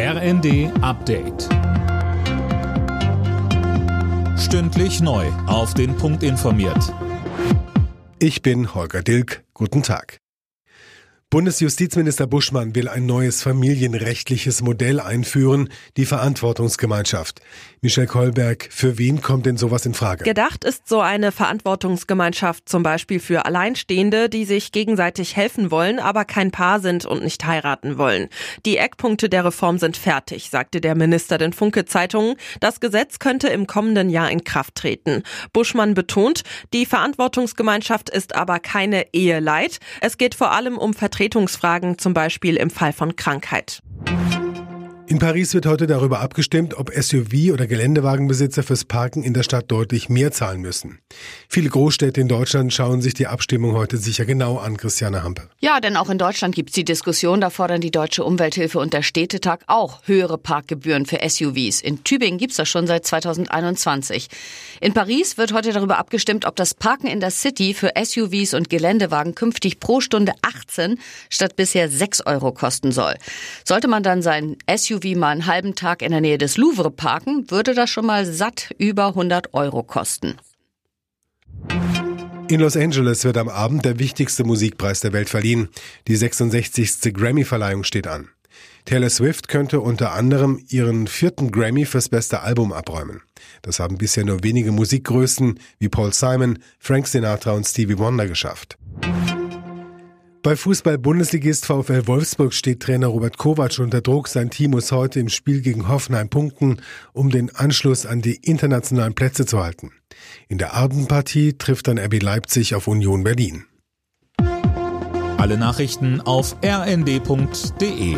RND Update. Stündlich neu. Auf den Punkt informiert. Ich bin Holger Dilk. Guten Tag. Bundesjustizminister Buschmann will ein neues familienrechtliches Modell einführen, die Verantwortungsgemeinschaft. Michel Kolberg, für wen kommt denn sowas in Frage? Gedacht ist so eine Verantwortungsgemeinschaft zum Beispiel für Alleinstehende, die sich gegenseitig helfen wollen, aber kein Paar sind und nicht heiraten wollen. Die Eckpunkte der Reform sind fertig, sagte der Minister den Funke Zeitungen. Das Gesetz könnte im kommenden Jahr in Kraft treten. Buschmann betont, die Verantwortungsgemeinschaft ist aber keine Eheleit. Es geht vor allem um Verträge Vertretungsfragen, zum Beispiel im Fall von Krankheit. In Paris wird heute darüber abgestimmt, ob SUV- oder Geländewagenbesitzer fürs Parken in der Stadt deutlich mehr zahlen müssen. Viele Großstädte in Deutschland schauen sich die Abstimmung heute sicher genau an, Christiane Hampe. Ja, denn auch in Deutschland gibt es die Diskussion, da fordern die Deutsche Umwelthilfe und der Städtetag auch höhere Parkgebühren für SUVs. In Tübingen gibt es das schon seit 2021. In Paris wird heute darüber abgestimmt, ob das Parken in der City für SUVs und Geländewagen künftig pro Stunde 18 statt bisher 6 Euro kosten soll. Sollte man dann sein SUV SUV mal einen halben Tag in der Nähe des Louvre parken, würde das schon mal satt über 100 Euro kosten. In Los Angeles wird am Abend der wichtigste Musikpreis der Welt verliehen. Die 66. Grammy-Verleihung steht an. Taylor Swift könnte unter anderem ihren vierten Grammy fürs beste Album abräumen. Das haben bisher nur wenige Musikgrößen wie Paul Simon, Frank Sinatra und Stevie Wonder geschafft. Bei Fußball-Bundesligist VfL Wolfsburg steht Trainer Robert Kovac unter Druck. Sein Team muss heute im Spiel gegen Hoffenheim punkten, um den Anschluss an die internationalen Plätze zu halten. In der Abendpartie trifft dann RB Leipzig auf Union Berlin. Alle Nachrichten auf rnd.de